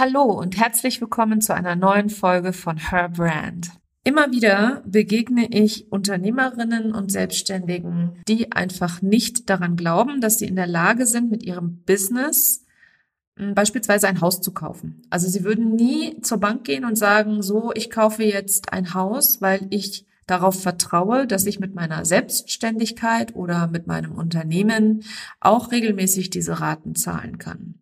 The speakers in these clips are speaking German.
Hallo und herzlich willkommen zu einer neuen Folge von Her Brand. Immer wieder begegne ich Unternehmerinnen und Selbstständigen, die einfach nicht daran glauben, dass sie in der Lage sind, mit ihrem Business hm, beispielsweise ein Haus zu kaufen. Also sie würden nie zur Bank gehen und sagen, so, ich kaufe jetzt ein Haus, weil ich darauf vertraue, dass ich mit meiner Selbstständigkeit oder mit meinem Unternehmen auch regelmäßig diese Raten zahlen kann.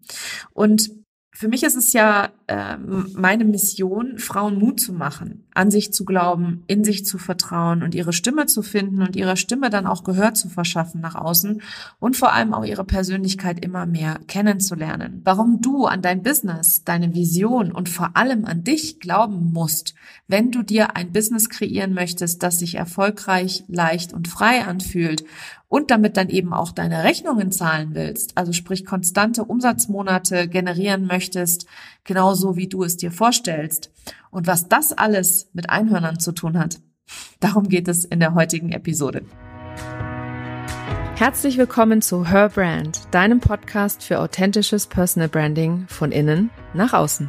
Und für mich ist es ja äh, meine Mission, Frauen Mut zu machen, an sich zu glauben, in sich zu vertrauen und ihre Stimme zu finden und ihrer Stimme dann auch Gehör zu verschaffen nach außen und vor allem auch ihre Persönlichkeit immer mehr kennenzulernen. Warum du an dein Business, deine Vision und vor allem an dich glauben musst, wenn du dir ein Business kreieren möchtest, das sich erfolgreich, leicht und frei anfühlt und damit dann eben auch deine Rechnungen zahlen willst, also sprich konstante Umsatzmonate generieren möchtest, genauso wie du es dir vorstellst. Und was das alles mit Einhörnern zu tun hat, darum geht es in der heutigen Episode. Herzlich willkommen zu Her Brand, deinem Podcast für authentisches Personal Branding von innen nach außen.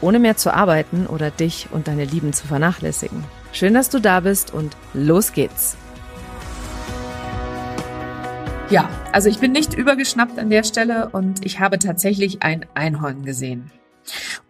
Ohne mehr zu arbeiten oder dich und deine Lieben zu vernachlässigen. Schön, dass du da bist und los geht's. Ja, also ich bin nicht übergeschnappt an der Stelle und ich habe tatsächlich ein Einhorn gesehen.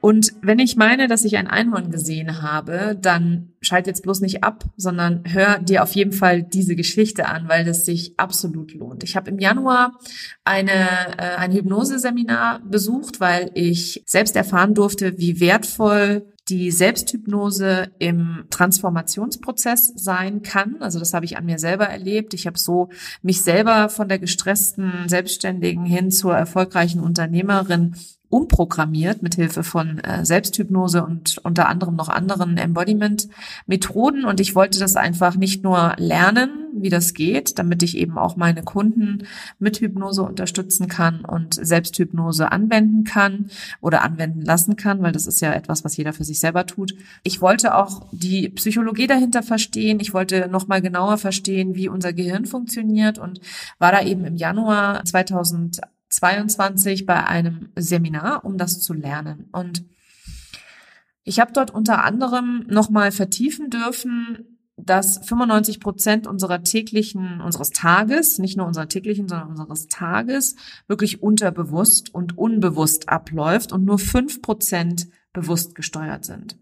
Und wenn ich meine, dass ich ein Einhorn gesehen habe, dann schalt jetzt bloß nicht ab, sondern hör dir auf jeden Fall diese Geschichte an, weil das sich absolut lohnt. Ich habe im Januar eine, äh, ein Hypnoseseminar besucht, weil ich selbst erfahren durfte, wie wertvoll die Selbsthypnose im Transformationsprozess sein kann. Also das habe ich an mir selber erlebt. Ich habe so mich selber von der gestressten Selbstständigen hin zur erfolgreichen Unternehmerin umprogrammiert mit Hilfe von äh, Selbsthypnose und unter anderem noch anderen Embodiment-Methoden. Und ich wollte das einfach nicht nur lernen, wie das geht, damit ich eben auch meine Kunden mit Hypnose unterstützen kann und Selbsthypnose anwenden kann oder anwenden lassen kann, weil das ist ja etwas, was jeder für sich selber tut. Ich wollte auch die Psychologie dahinter verstehen. Ich wollte noch mal genauer verstehen, wie unser Gehirn funktioniert und war da eben im Januar 2000 22 bei einem Seminar, um das zu lernen. Und ich habe dort unter anderem nochmal vertiefen dürfen, dass 95 Prozent unserer täglichen, unseres Tages, nicht nur unserer täglichen, sondern unseres Tages, wirklich unterbewusst und unbewusst abläuft und nur fünf Prozent bewusst gesteuert sind.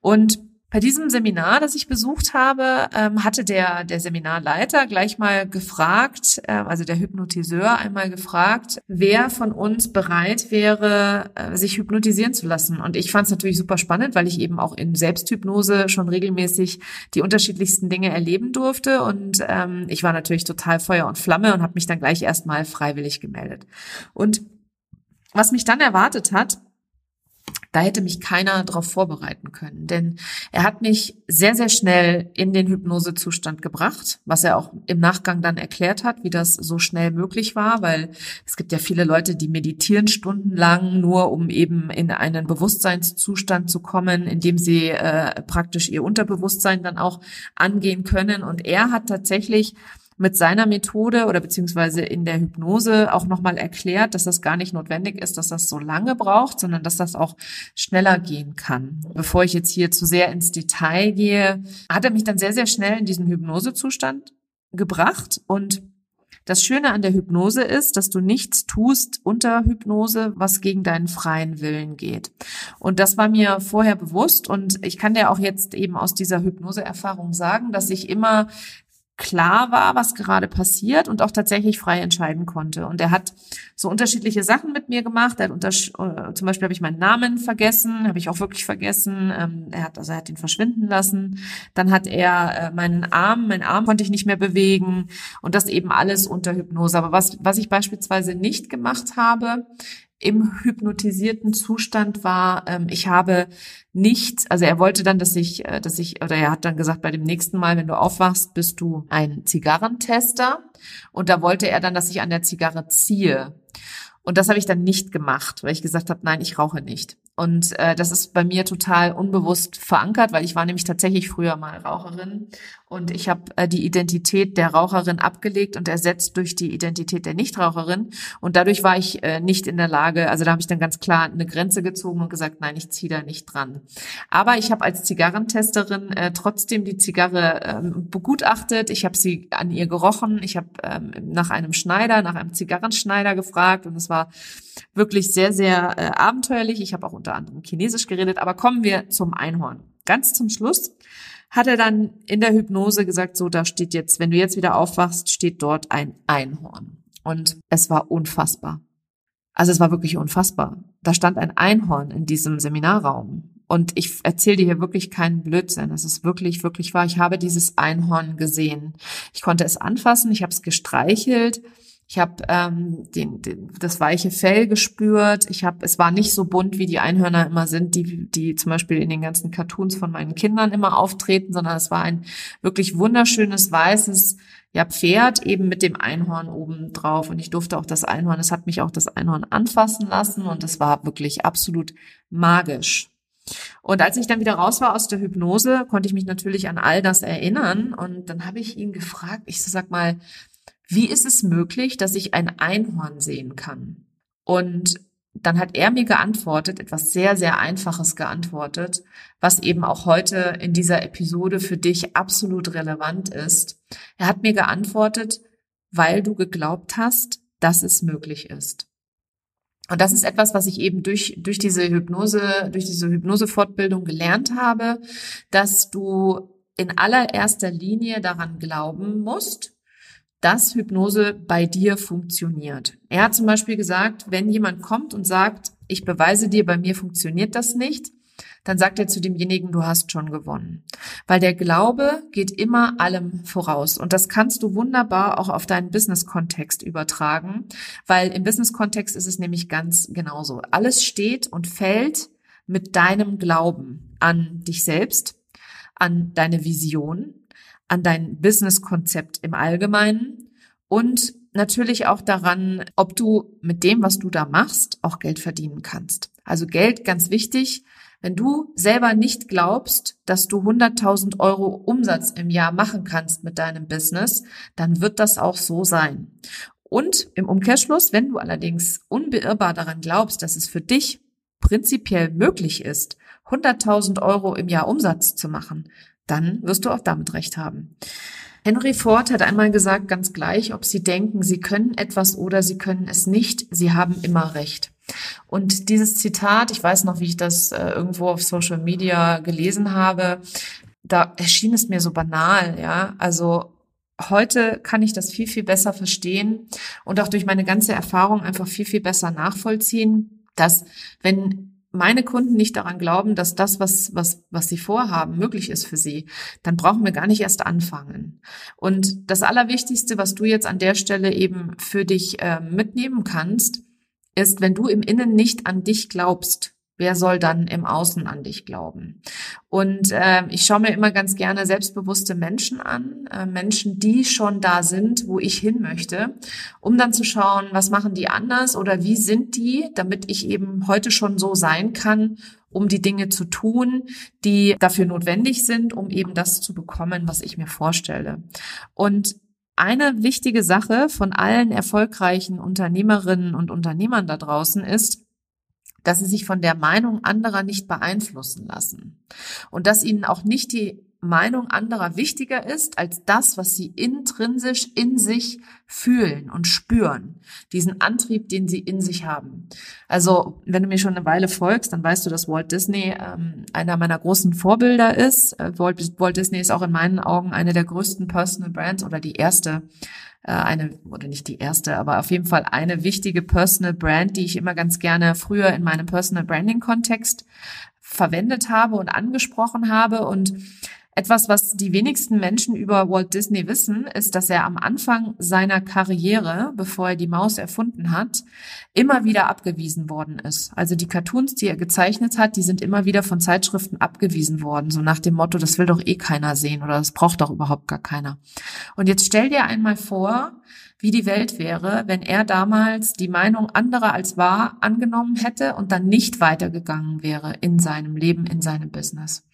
Und bei diesem Seminar, das ich besucht habe, ähm, hatte der, der Seminarleiter gleich mal gefragt, äh, also der Hypnotiseur einmal gefragt, wer von uns bereit wäre, äh, sich hypnotisieren zu lassen. Und ich fand es natürlich super spannend, weil ich eben auch in Selbsthypnose schon regelmäßig die unterschiedlichsten Dinge erleben durfte. Und ähm, ich war natürlich total Feuer und Flamme und habe mich dann gleich erstmal freiwillig gemeldet. Und was mich dann erwartet hat, da hätte mich keiner darauf vorbereiten können, denn er hat mich sehr, sehr schnell in den Hypnosezustand gebracht, was er auch im Nachgang dann erklärt hat, wie das so schnell möglich war, weil es gibt ja viele Leute, die meditieren stundenlang, nur um eben in einen Bewusstseinszustand zu kommen, in dem sie äh, praktisch ihr Unterbewusstsein dann auch angehen können. Und er hat tatsächlich mit seiner Methode oder beziehungsweise in der Hypnose auch nochmal erklärt, dass das gar nicht notwendig ist, dass das so lange braucht, sondern dass das auch schneller gehen kann. Bevor ich jetzt hier zu sehr ins Detail gehe, hat er mich dann sehr, sehr schnell in diesen Hypnosezustand gebracht und das Schöne an der Hypnose ist, dass du nichts tust unter Hypnose, was gegen deinen freien Willen geht. Und das war mir vorher bewusst und ich kann dir auch jetzt eben aus dieser Hypnoseerfahrung sagen, dass ich immer klar war, was gerade passiert und auch tatsächlich frei entscheiden konnte. Und er hat so unterschiedliche Sachen mit mir gemacht. Er hat unter, äh, zum Beispiel habe ich meinen Namen vergessen, habe ich auch wirklich vergessen. Ähm, er hat also er hat ihn verschwinden lassen. Dann hat er äh, meinen Arm, meinen Arm konnte ich nicht mehr bewegen und das eben alles unter Hypnose. Aber was was ich beispielsweise nicht gemacht habe, im hypnotisierten Zustand war. Ähm, ich habe nicht, also er wollte dann, dass ich, äh, dass ich, oder er hat dann gesagt, bei dem nächsten Mal, wenn du aufwachst, bist du ein Zigarrentester. Und da wollte er dann, dass ich an der Zigarre ziehe. Und das habe ich dann nicht gemacht, weil ich gesagt habe, nein, ich rauche nicht. Und äh, das ist bei mir total unbewusst verankert, weil ich war nämlich tatsächlich früher mal Raucherin und ich habe äh, die Identität der Raucherin abgelegt und ersetzt durch die Identität der Nichtraucherin. Und dadurch war ich äh, nicht in der Lage, also da habe ich dann ganz klar eine Grenze gezogen und gesagt, nein, ich ziehe da nicht dran. Aber ich habe als Zigarrentesterin äh, trotzdem die Zigarre ähm, begutachtet. Ich habe sie an ihr gerochen. Ich habe ähm, nach einem Schneider, nach einem Zigarrenschneider gefragt und es war wirklich sehr, sehr äh, abenteuerlich. Ich habe auch unter anderem Chinesisch geredet. Aber kommen wir zum Einhorn. Ganz zum Schluss hat er dann in der Hypnose gesagt, so, da steht jetzt, wenn du jetzt wieder aufwachst, steht dort ein Einhorn. Und es war unfassbar. Also es war wirklich unfassbar. Da stand ein Einhorn in diesem Seminarraum. Und ich erzähle dir hier wirklich keinen Blödsinn. Es ist wirklich, wirklich wahr. Ich habe dieses Einhorn gesehen. Ich konnte es anfassen, ich habe es gestreichelt. Ich habe ähm, den, den, das weiche Fell gespürt. Ich habe, es war nicht so bunt, wie die Einhörner immer sind, die, die zum Beispiel in den ganzen Cartoons von meinen Kindern immer auftreten, sondern es war ein wirklich wunderschönes weißes ja, Pferd eben mit dem Einhorn oben drauf. Und ich durfte auch das Einhorn, es hat mich auch das Einhorn anfassen lassen und es war wirklich absolut magisch. Und als ich dann wieder raus war aus der Hypnose, konnte ich mich natürlich an all das erinnern. Und dann habe ich ihn gefragt, ich sag mal, wie ist es möglich, dass ich ein Einhorn sehen kann? Und dann hat er mir geantwortet, etwas sehr, sehr Einfaches geantwortet, was eben auch heute in dieser Episode für dich absolut relevant ist. Er hat mir geantwortet, weil du geglaubt hast, dass es möglich ist. Und das ist etwas, was ich eben durch, durch diese Hypnose, durch diese Hypnosefortbildung gelernt habe, dass du in allererster Linie daran glauben musst, dass Hypnose bei dir funktioniert. Er hat zum Beispiel gesagt, wenn jemand kommt und sagt, ich beweise dir, bei mir funktioniert das nicht, dann sagt er zu demjenigen, du hast schon gewonnen. Weil der Glaube geht immer allem voraus. Und das kannst du wunderbar auch auf deinen Business-Kontext übertragen, weil im Business-Kontext ist es nämlich ganz genauso. Alles steht und fällt mit deinem Glauben an dich selbst, an deine Vision, an dein Business-Konzept im Allgemeinen und natürlich auch daran, ob du mit dem, was du da machst, auch Geld verdienen kannst. Also Geld, ganz wichtig. Wenn du selber nicht glaubst, dass du 100.000 Euro Umsatz im Jahr machen kannst mit deinem Business, dann wird das auch so sein. Und im Umkehrschluss, wenn du allerdings unbeirrbar daran glaubst, dass es für dich prinzipiell möglich ist, 100.000 Euro im Jahr Umsatz zu machen, dann wirst du auch damit recht haben. Henry Ford hat einmal gesagt, ganz gleich, ob Sie denken, Sie können etwas oder Sie können es nicht, Sie haben immer recht. Und dieses Zitat, ich weiß noch, wie ich das äh, irgendwo auf Social Media gelesen habe, da erschien es mir so banal, ja. Also heute kann ich das viel, viel besser verstehen und auch durch meine ganze Erfahrung einfach viel, viel besser nachvollziehen, dass wenn meine Kunden nicht daran glauben, dass das, was, was, was sie vorhaben, möglich ist für sie, dann brauchen wir gar nicht erst anfangen. Und das Allerwichtigste, was du jetzt an der Stelle eben für dich äh, mitnehmen kannst, ist, wenn du im Innen nicht an dich glaubst, wer soll dann im Außen an dich glauben? Und äh, ich schaue mir immer ganz gerne selbstbewusste Menschen an, äh, Menschen, die schon da sind, wo ich hin möchte, um dann zu schauen, was machen die anders oder wie sind die, damit ich eben heute schon so sein kann, um die Dinge zu tun, die dafür notwendig sind, um eben das zu bekommen, was ich mir vorstelle. Und eine wichtige Sache von allen erfolgreichen Unternehmerinnen und Unternehmern da draußen ist, dass sie sich von der Meinung anderer nicht beeinflussen lassen und dass ihnen auch nicht die Meinung anderer wichtiger ist als das, was sie intrinsisch in sich fühlen und spüren, diesen Antrieb, den sie in sich haben. Also wenn du mir schon eine Weile folgst, dann weißt du, dass Walt Disney ähm, einer meiner großen Vorbilder ist. Äh, Walt, Walt Disney ist auch in meinen Augen eine der größten Personal Brands oder die erste eine, oder nicht die erste, aber auf jeden Fall eine wichtige Personal Brand, die ich immer ganz gerne früher in meinem Personal Branding Kontext verwendet habe und angesprochen habe. Und Etwas, was die wenigsten Menschen über Walt Disney wissen, ist, dass er am Anfang seiner Karriere, bevor er die Maus erfunden hat, immer wieder abgewiesen worden ist. Also die Cartoons, die er gezeichnet hat, die sind immer wieder von Zeitschriften abgewiesen worden, so nach dem Motto, das will doch eh keiner sehen oder das braucht doch überhaupt gar keiner. Und jetzt stell dir einmal vor, wie die Welt wäre, wenn er damals die Meinung anderer als wahr angenommen hätte und dann nicht weitergegangen wäre in seinem Leben, in seinem Business.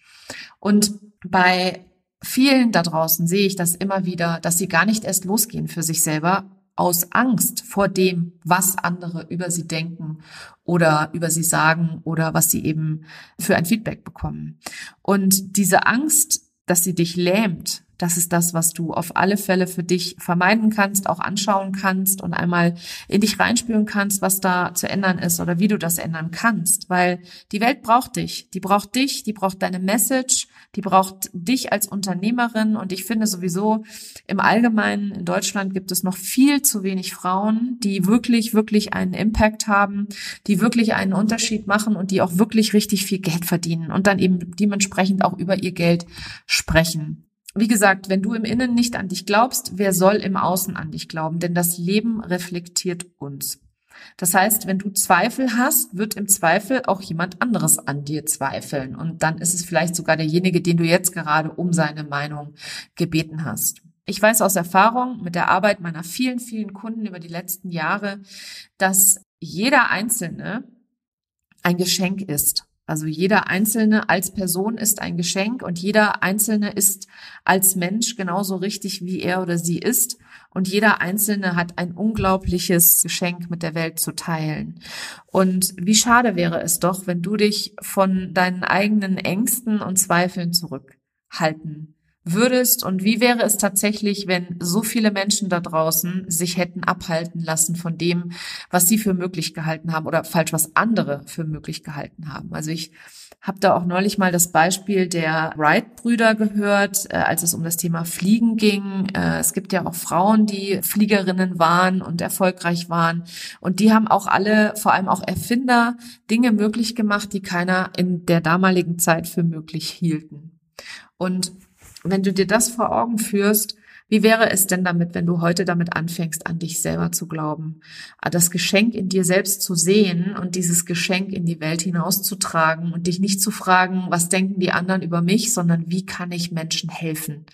Und bei vielen da draußen sehe ich das immer wieder, dass sie gar nicht erst losgehen für sich selber aus Angst vor dem, was andere über sie denken oder über sie sagen oder was sie eben für ein Feedback bekommen. Und diese Angst, dass sie dich lähmt, das ist das, was du auf alle Fälle für dich vermeiden kannst, auch anschauen kannst und einmal in dich reinspüren kannst, was da zu ändern ist oder wie du das ändern kannst. Weil die Welt braucht dich. Die braucht dich, die braucht deine Message, die braucht dich als Unternehmerin. Und ich finde sowieso im Allgemeinen in Deutschland gibt es noch viel zu wenig Frauen, die wirklich, wirklich einen Impact haben, die wirklich einen Unterschied machen und die auch wirklich richtig viel Geld verdienen und dann eben dementsprechend auch über ihr Geld sprechen wie gesagt, wenn du im Innen nicht an dich glaubst, wer soll im Außen an dich glauben? Denn das Leben reflektiert uns. Das heißt, wenn du Zweifel hast, wird im Zweifel auch jemand anderes an dir zweifeln. Und dann ist es vielleicht sogar derjenige, den du jetzt gerade um seine Meinung gebeten hast. Ich weiß aus Erfahrung mit der Arbeit meiner vielen, vielen Kunden über die letzten Jahre, dass jeder Einzelne ein Geschenk ist. Also jeder Einzelne als Person ist ein Geschenk und jeder Einzelne ist als Mensch genauso richtig, wie er oder sie ist. Und jeder Einzelne hat ein unglaubliches Geschenk mit der Welt zu teilen. Und wie schade wäre es doch, wenn du dich von deinen eigenen Ängsten und Zweifeln zurückhalten würdest und wie wäre es tatsächlich, wenn so viele Menschen da draußen sich hätten abhalten lassen von dem, was sie für möglich gehalten haben oder falsch, was andere für möglich gehalten haben. Also ich habe da auch neulich mal das Beispiel der Wright-Brüder gehört, äh, als es um das Thema Fliegen ging. Äh, es gibt ja auch Frauen, die Fliegerinnen waren und erfolgreich waren. Und die haben auch alle, vor allem auch Erfinder, Dinge möglich gemacht, die keiner in der damaligen Zeit für möglich hielten. Und wenn du dir das vor Augen führst, wie wäre es denn damit, wenn du heute damit anfängst, an dich selber zu glauben, das Geschenk in dir selbst zu sehen und dieses Geschenk in die Welt hinauszutragen und dich nicht zu fragen, was denken die anderen über mich, sondern wie kann ich Menschen helfen?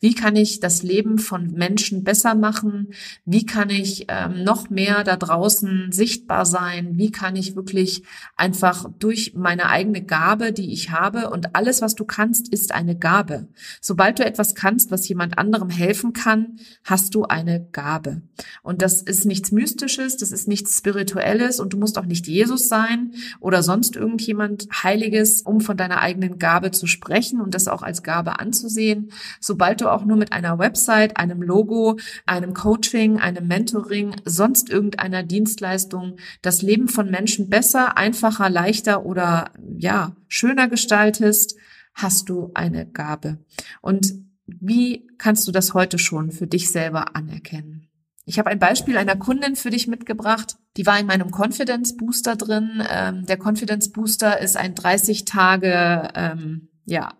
Wie kann ich das Leben von Menschen besser machen? Wie kann ich ähm, noch mehr da draußen sichtbar sein? Wie kann ich wirklich einfach durch meine eigene Gabe, die ich habe und alles, was du kannst, ist eine Gabe. Sobald du etwas kannst, was jemand anderem helfen helfen kann, hast du eine Gabe. Und das ist nichts Mystisches, das ist nichts Spirituelles und du musst auch nicht Jesus sein oder sonst irgendjemand Heiliges, um von deiner eigenen Gabe zu sprechen und das auch als Gabe anzusehen. Sobald du auch nur mit einer Website, einem Logo, einem Coaching, einem Mentoring, sonst irgendeiner Dienstleistung das Leben von Menschen besser, einfacher, leichter oder ja, schöner gestaltest, hast du eine Gabe. Und wie kannst du das heute schon für dich selber anerkennen? Ich habe ein Beispiel einer Kundin für dich mitgebracht. Die war in meinem Confidence Booster drin. Ähm, der Confidence Booster ist ein 30 Tage ähm, ja,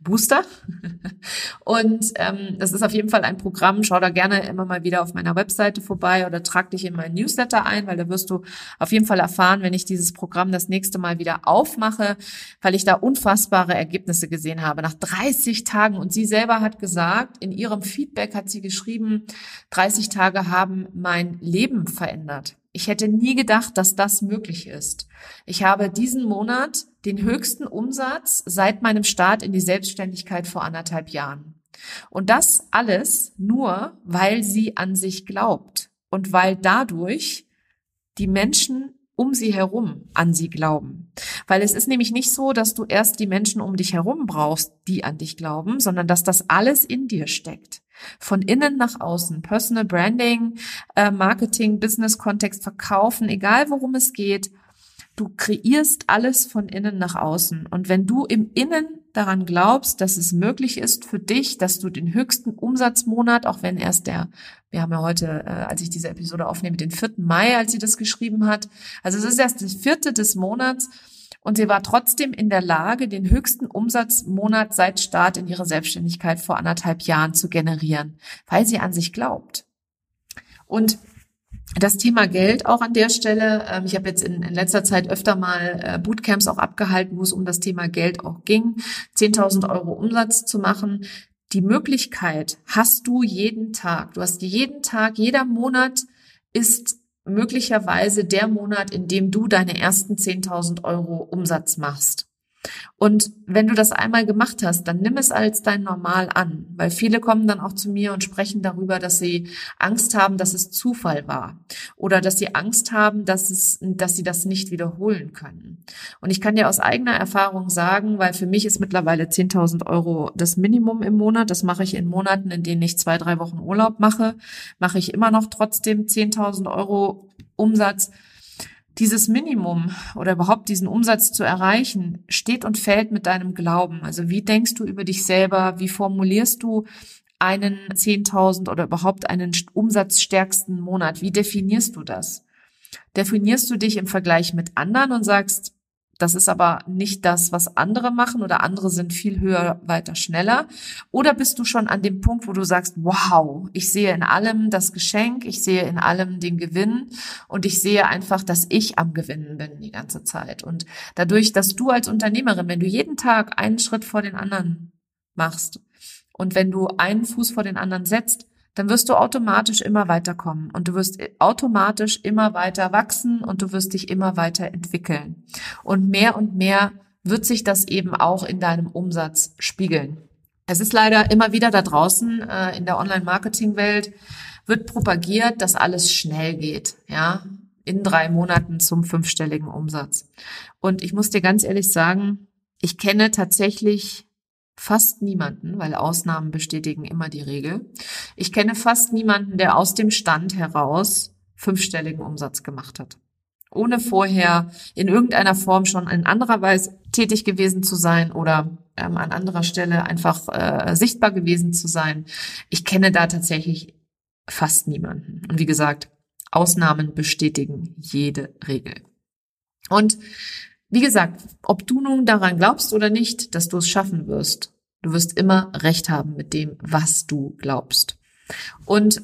Booster. Und ähm, das ist auf jeden Fall ein Programm. Schau da gerne immer mal wieder auf meiner Webseite vorbei oder trag dich in meinen Newsletter ein, weil da wirst du auf jeden Fall erfahren, wenn ich dieses Programm das nächste Mal wieder aufmache, weil ich da unfassbare Ergebnisse gesehen habe nach 30 Tagen. Und sie selber hat gesagt, in ihrem Feedback hat sie geschrieben, 30 Tage haben mein Leben verändert. Ich hätte nie gedacht, dass das möglich ist. Ich habe diesen Monat den höchsten Umsatz seit meinem Start in die Selbstständigkeit vor anderthalb Jahren. Und das alles nur, weil sie an sich glaubt und weil dadurch die Menschen um sie herum an sie glauben. Weil es ist nämlich nicht so, dass du erst die Menschen um dich herum brauchst, die an dich glauben, sondern dass das alles in dir steckt. Von innen nach außen. Personal Branding, äh, Marketing, Business-Kontext, Verkaufen, egal worum es geht. Du kreierst alles von innen nach außen. Und wenn du im Innen daran glaubst, dass es möglich ist für dich, dass du den höchsten Umsatzmonat, auch wenn erst der, wir haben ja heute, äh, als ich diese Episode aufnehme, den 4. Mai, als sie das geschrieben hat. Also es ist erst das vierte des Monats Und sie war trotzdem in der Lage, den höchsten Umsatzmonat seit Start in ihrer Selbstständigkeit vor anderthalb Jahren zu generieren, weil sie an sich glaubt. Und das Thema Geld auch an der Stelle. Ähm, ich habe jetzt in, in, letzter Zeit öfter mal äh, Bootcamps auch abgehalten, wo es um das Thema Geld auch ging. 10.000 Euro Umsatz zu machen. Die Möglichkeit hast du jeden Tag. Du hast jeden Tag, jeder Monat ist möglicherweise der Monat, in dem du deine ersten 10.000 Euro Umsatz machst. Und wenn du das einmal gemacht hast, dann nimm es als dein Normal an, weil viele kommen dann auch zu mir und sprechen darüber, dass sie Angst haben, dass es Zufall war oder dass sie Angst haben, dass es, dass sie das nicht wiederholen können. Und ich kann dir aus eigener Erfahrung sagen, weil für mich ist mittlerweile 10.000 Euro das Minimum im Monat. Das mache ich in Monaten, in denen ich zwei, drei Wochen Urlaub mache, mache ich immer noch trotzdem 10.000 Euro Umsatz dieses Minimum oder überhaupt diesen Umsatz zu erreichen, steht und fällt mit deinem Glauben. Also wie denkst du über dich selber? Wie formulierst du einen 10.000 oder überhaupt einen umsatzstärksten Monat? Wie definierst du das? Definierst du dich im Vergleich mit anderen und sagst, das ist aber nicht das, was andere machen oder andere sind viel höher, weiter, schneller. Oder bist du schon an dem Punkt, wo du sagst, wow, ich sehe in allem das Geschenk, ich sehe in allem den Gewinn und ich sehe einfach, dass ich am Gewinnen bin die ganze Zeit. Und dadurch, dass du als Unternehmerin, wenn du jeden Tag einen Schritt vor den anderen machst und wenn du einen Fuß vor den anderen setzt, dann wirst du automatisch immer weiterkommen und du wirst automatisch immer weiter wachsen und du wirst dich immer weiter entwickeln. Und mehr und mehr wird sich das eben auch in deinem Umsatz spiegeln. Es ist leider immer wieder da draußen äh, in der Online-Marketing-Welt wird propagiert, dass alles schnell geht, ja, in drei Monaten zum fünfstelligen Umsatz. Und ich muss dir ganz ehrlich sagen, ich kenne tatsächlich fast niemanden, weil Ausnahmen bestätigen immer die Regel. Ich kenne fast niemanden, der aus dem Stand heraus fünfstelligen Umsatz gemacht hat. Ohne vorher in irgendeiner Form schon in anderer Weise tätig gewesen zu sein oder ähm, an anderer Stelle einfach äh, sichtbar gewesen zu sein. Ich kenne da tatsächlich fast niemanden. Und wie gesagt, Ausnahmen bestätigen jede Regel. Und wie gesagt, ob du nun daran glaubst oder nicht, dass du es schaffen wirst, du wirst immer recht haben mit dem, was du glaubst. Und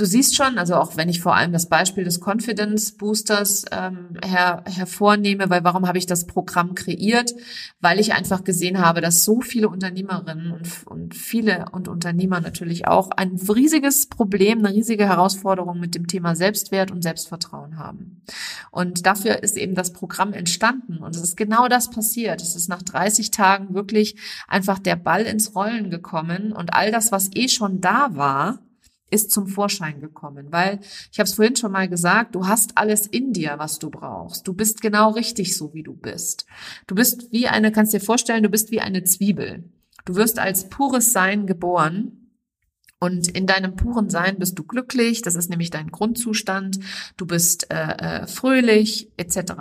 Du siehst schon, also auch wenn ich vor allem das Beispiel des Confidence Boosters ähm, her, hervornehme, weil warum habe ich das Programm kreiert? Weil ich einfach gesehen habe, dass so viele Unternehmerinnen und, und viele und Unternehmer natürlich auch ein riesiges Problem, eine riesige Herausforderung mit dem Thema Selbstwert und Selbstvertrauen haben. Und dafür ist eben das Programm entstanden. Und es ist genau das passiert. Es ist nach 30 Tagen wirklich einfach der Ball ins Rollen gekommen und all das, was eh schon da war, ist zum Vorschein gekommen, weil ich habe es vorhin schon mal gesagt, du hast alles in dir, was du brauchst. Du bist genau richtig so, wie du bist. Du bist wie eine, kannst dir vorstellen, du bist wie eine Zwiebel. Du wirst als pures Sein geboren und in deinem puren Sein bist du glücklich, das ist nämlich dein Grundzustand, du bist äh, äh, fröhlich etc.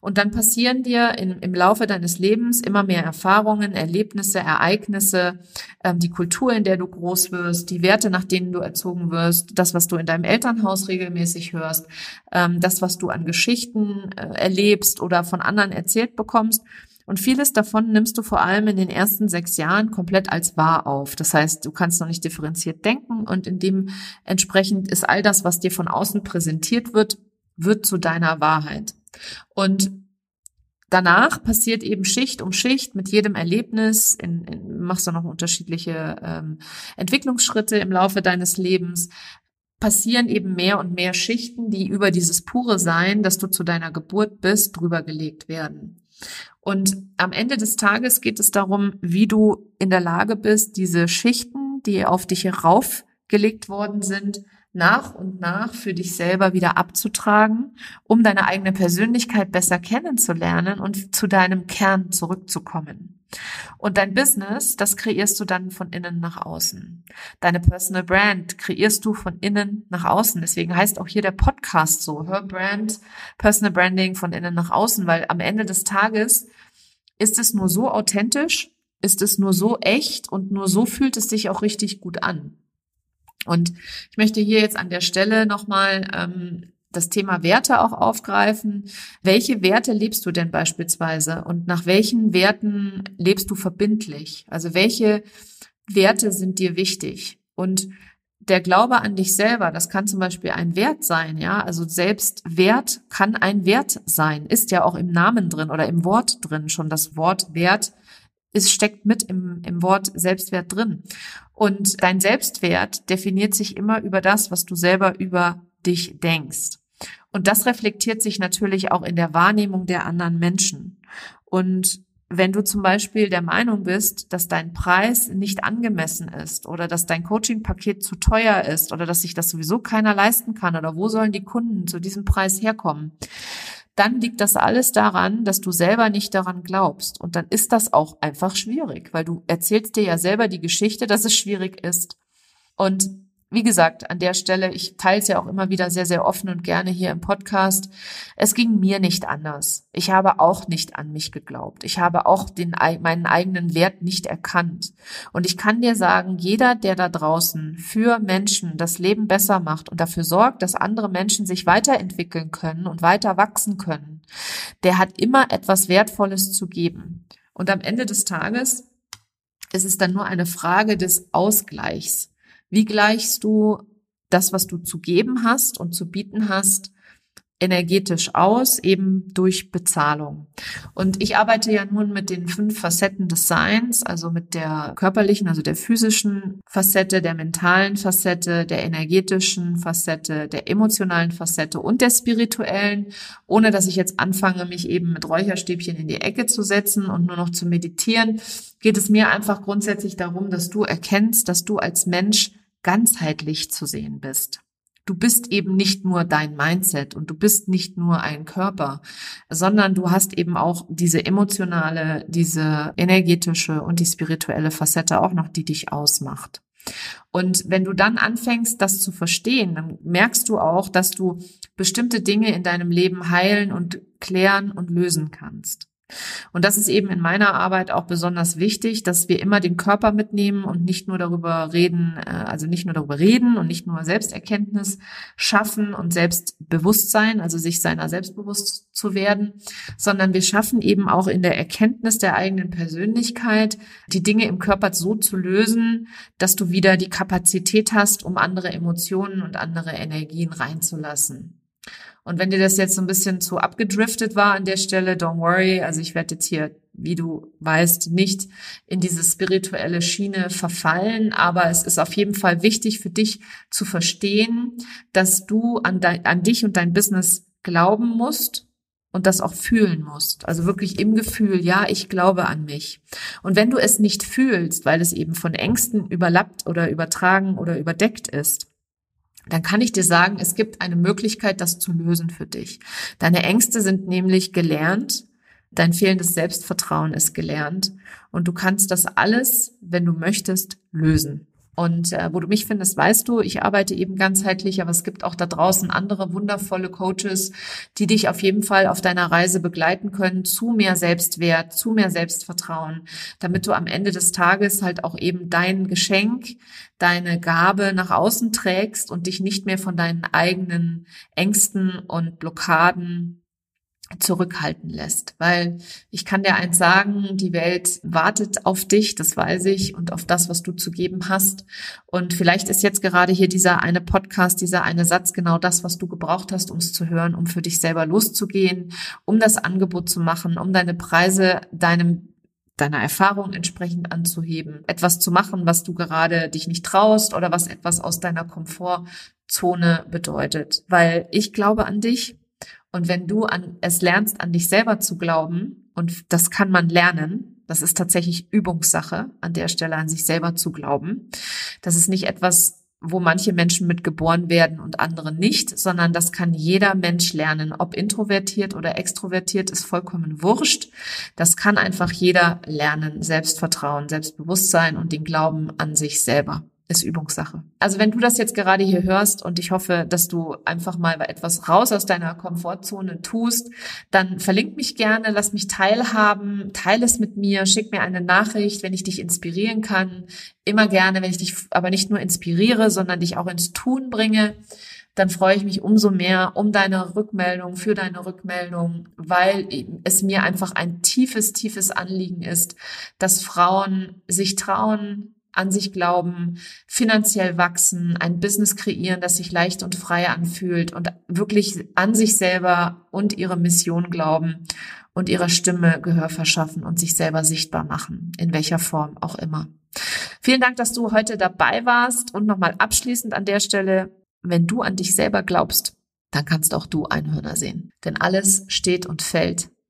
Und dann passieren dir in, im Laufe deines Lebens immer mehr Erfahrungen, Erlebnisse, Ereignisse, ähm, die Kultur, in der du groß wirst, die Werte, nach denen du erzogen wirst, das, was du in deinem Elternhaus regelmäßig hörst, ähm, das, was du an Geschichten äh, erlebst oder von anderen erzählt bekommst. Und vieles davon nimmst du vor allem in den ersten sechs Jahren komplett als wahr auf. Das heißt, du kannst noch nicht differenziert denken und in dem entsprechend ist all das, was dir von außen präsentiert wird, wird zu deiner Wahrheit. Und danach passiert eben Schicht um Schicht mit jedem Erlebnis, in, in, machst du noch unterschiedliche ähm, Entwicklungsschritte im Laufe deines Lebens, passieren eben mehr und mehr Schichten, die über dieses pure Sein, das du zu deiner Geburt bist, drüber gelegt werden. Und am Ende des Tages geht es darum, wie du in der Lage bist, diese Schichten, die auf dich heraufgelegt worden sind, nach und nach für dich selber wieder abzutragen, um deine eigene Persönlichkeit besser kennenzulernen und zu deinem Kern zurückzukommen. Und dein Business, das kreierst du dann von innen nach außen. Deine Personal Brand kreierst du von innen nach außen. Deswegen heißt auch hier der Podcast so, Her Brand, Personal Branding von innen nach außen, weil am Ende des Tages ist es nur so authentisch, ist es nur so echt und nur so fühlt es sich auch richtig gut an. Und ich möchte hier jetzt an der Stelle nochmal ähm, das Thema Werte auch aufgreifen. Welche Werte lebst du denn beispielsweise und nach welchen Werten lebst du verbindlich? Also welche Werte sind dir wichtig? Und der Glaube an dich selber, das kann zum Beispiel ein Wert sein, ja. Also Selbstwert kann ein Wert sein, ist ja auch im Namen drin oder im Wort drin schon. Das Wort Wert ist, steckt mit im, im Wort Selbstwert drin. Und dein Selbstwert definiert sich immer über das, was du selber über dich denkst. Und das reflektiert sich natürlich auch in der Wahrnehmung der anderen Menschen. Und wenn du zum Beispiel der Meinung bist, dass dein Preis nicht angemessen ist oder dass dein Coaching-Paket zu teuer ist oder dass sich das sowieso keiner leisten kann oder wo sollen die Kunden zu diesem Preis herkommen, dann liegt das alles daran, dass du selber nicht daran glaubst. Und dann ist das auch einfach schwierig, weil du erzählst dir ja selber die Geschichte, dass es schwierig ist. Und wie gesagt, an der Stelle, ich teile es ja auch immer wieder sehr, sehr offen und gerne hier im Podcast. Es ging mir nicht anders. Ich habe auch nicht an mich geglaubt. Ich habe auch den, meinen eigenen Wert nicht erkannt. Und ich kann dir sagen, jeder, der da draußen für Menschen das Leben besser macht und dafür sorgt, dass andere Menschen sich weiterentwickeln können und weiter wachsen können, der hat immer etwas Wertvolles zu geben. Und am Ende des Tages ist es dann nur eine Frage des Ausgleichs. Wie gleichst du das, was du zu geben hast und zu bieten hast, energetisch aus, eben durch Bezahlung. Und ich arbeite ja nun mit den fünf Facetten des Seins, also mit der körperlichen, also der physischen Facette, der mentalen Facette, der energetischen Facette, der emotionalen Facette und der spirituellen, ohne dass ich jetzt anfange, mich eben mit Räucherstäbchen in die Ecke zu setzen und nur noch zu meditieren, geht es mir einfach grundsätzlich darum, dass du erkennst, dass du als Mensch ganzheitlich zu sehen bist. Du bist eben nicht nur dein Mindset und du bist nicht nur ein Körper, sondern du hast eben auch diese emotionale, diese energetische und die spirituelle Facette auch noch, die dich ausmacht. Und wenn du dann anfängst, das zu verstehen, dann merkst du auch, dass du bestimmte Dinge in deinem Leben heilen und klären und lösen kannst. Und das ist eben in meiner Arbeit auch besonders wichtig, dass wir immer den Körper mitnehmen und nicht nur darüber reden, äh, also nicht nur darüber reden und nicht nur Selbsterkenntnis schaffen und Selbstbewusstsein, also sich seiner selbstbewusst zu werden, sondern wir schaffen eben auch in der Erkenntnis der eigenen Persönlichkeit, die Dinge im Körper so zu lösen, dass du wieder die Kapazität hast, um andere Emotionen und andere Energien reinzulassen. Und wenn dir das jetzt so ein bisschen zu abgedriftet war an der Stelle, don't worry. Also ich werde jetzt hier, wie du weißt, nicht in diese spirituelle Schiene verfallen, aber es ist auf jeden Fall wichtig für dich zu verstehen, dass du an, dein, an dich und dein Business glauben musst und das auch fühlen musst. Also wirklich im Gefühl, ja, ich glaube an mich. Und wenn du es nicht fühlst, weil es eben von Ängsten überlappt oder übertragen oder überdeckt ist, dann kann ich dir sagen, es gibt eine Möglichkeit, das zu lösen für dich. Deine Ängste sind nämlich gelernt, dein fehlendes Selbstvertrauen ist gelernt und du kannst das alles, wenn du möchtest, lösen. Und äh, wo du mich findest, weißt du, ich arbeite eben ganzheitlich, aber es gibt auch da draußen andere wundervolle Coaches, die dich auf jeden Fall auf deiner Reise begleiten können zu mehr Selbstwert, zu mehr Selbstvertrauen, damit du am Ende des Tages halt auch eben dein Geschenk, deine Gabe nach außen trägst und dich nicht mehr von deinen eigenen Ängsten und Blockaden zurückhalten lässt. Weil ich kann dir eins sagen, die Welt wartet auf dich, das weiß ich, und auf das, was du zu geben hast. Und vielleicht ist jetzt gerade hier dieser eine Podcast, dieser eine Satz genau das, was du gebraucht hast, um es zu hören, um für dich selber loszugehen, um das Angebot zu machen, um deine Preise deinem deiner Erfahrung entsprechend anzuheben, etwas zu machen, was du gerade dich nicht traust oder was etwas aus deiner Komfortzone bedeutet. Weil ich glaube an dich, und wenn du an, es lernst, an dich selber zu glauben, und das kann man lernen, das ist tatsächlich Übungssache, an der Stelle an sich selber zu glauben. Das ist nicht etwas, wo manche Menschen mit geboren werden und andere nicht, sondern das kann jeder Mensch lernen. Ob introvertiert oder extrovertiert ist vollkommen wurscht. Das kann einfach jeder lernen. Selbstvertrauen, Selbstbewusstsein und den Glauben an sich selber ist Übungssache. Also wenn du das jetzt gerade hier hörst und ich hoffe, dass du einfach mal etwas raus aus deiner Komfortzone tust, dann verlink mich gerne, lass mich teilhaben, teile es mit mir, schick mir eine Nachricht, wenn ich dich inspirieren kann. Immer gerne, wenn ich dich aber nicht nur inspiriere, sondern dich auch ins Tun bringe dann freue ich mich umso mehr um deine Rückmeldung, für deine Rückmeldung, weil es mir einfach ein tiefes, tiefes Anliegen ist, dass Frauen sich trauen, an sich glauben, finanziell wachsen, ein Business kreieren, das sich leicht und frei anfühlt und wirklich an sich selber und ihre Mission glauben und ihrer Stimme Gehör verschaffen und sich selber sichtbar machen, in welcher Form auch immer. Vielen Dank, dass du heute dabei warst und nochmal abschließend an der Stelle, wenn du an dich selber glaubst, dann kannst auch du Einhörner sehen. Denn alles steht und fällt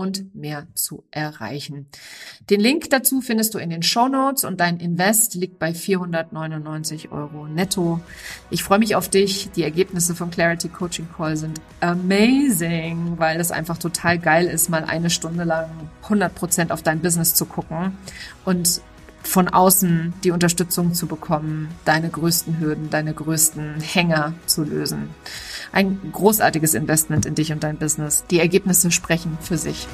und mehr zu erreichen. Den Link dazu findest du in den Show Notes und dein Invest liegt bei 499 Euro netto. Ich freue mich auf dich. Die Ergebnisse vom Clarity Coaching Call sind amazing, weil es einfach total geil ist, mal eine Stunde lang 100 Prozent auf dein Business zu gucken und von außen die Unterstützung zu bekommen, deine größten Hürden, deine größten Hänger zu lösen. Ein großartiges Investment in dich und dein Business. Die Ergebnisse sprechen für sich.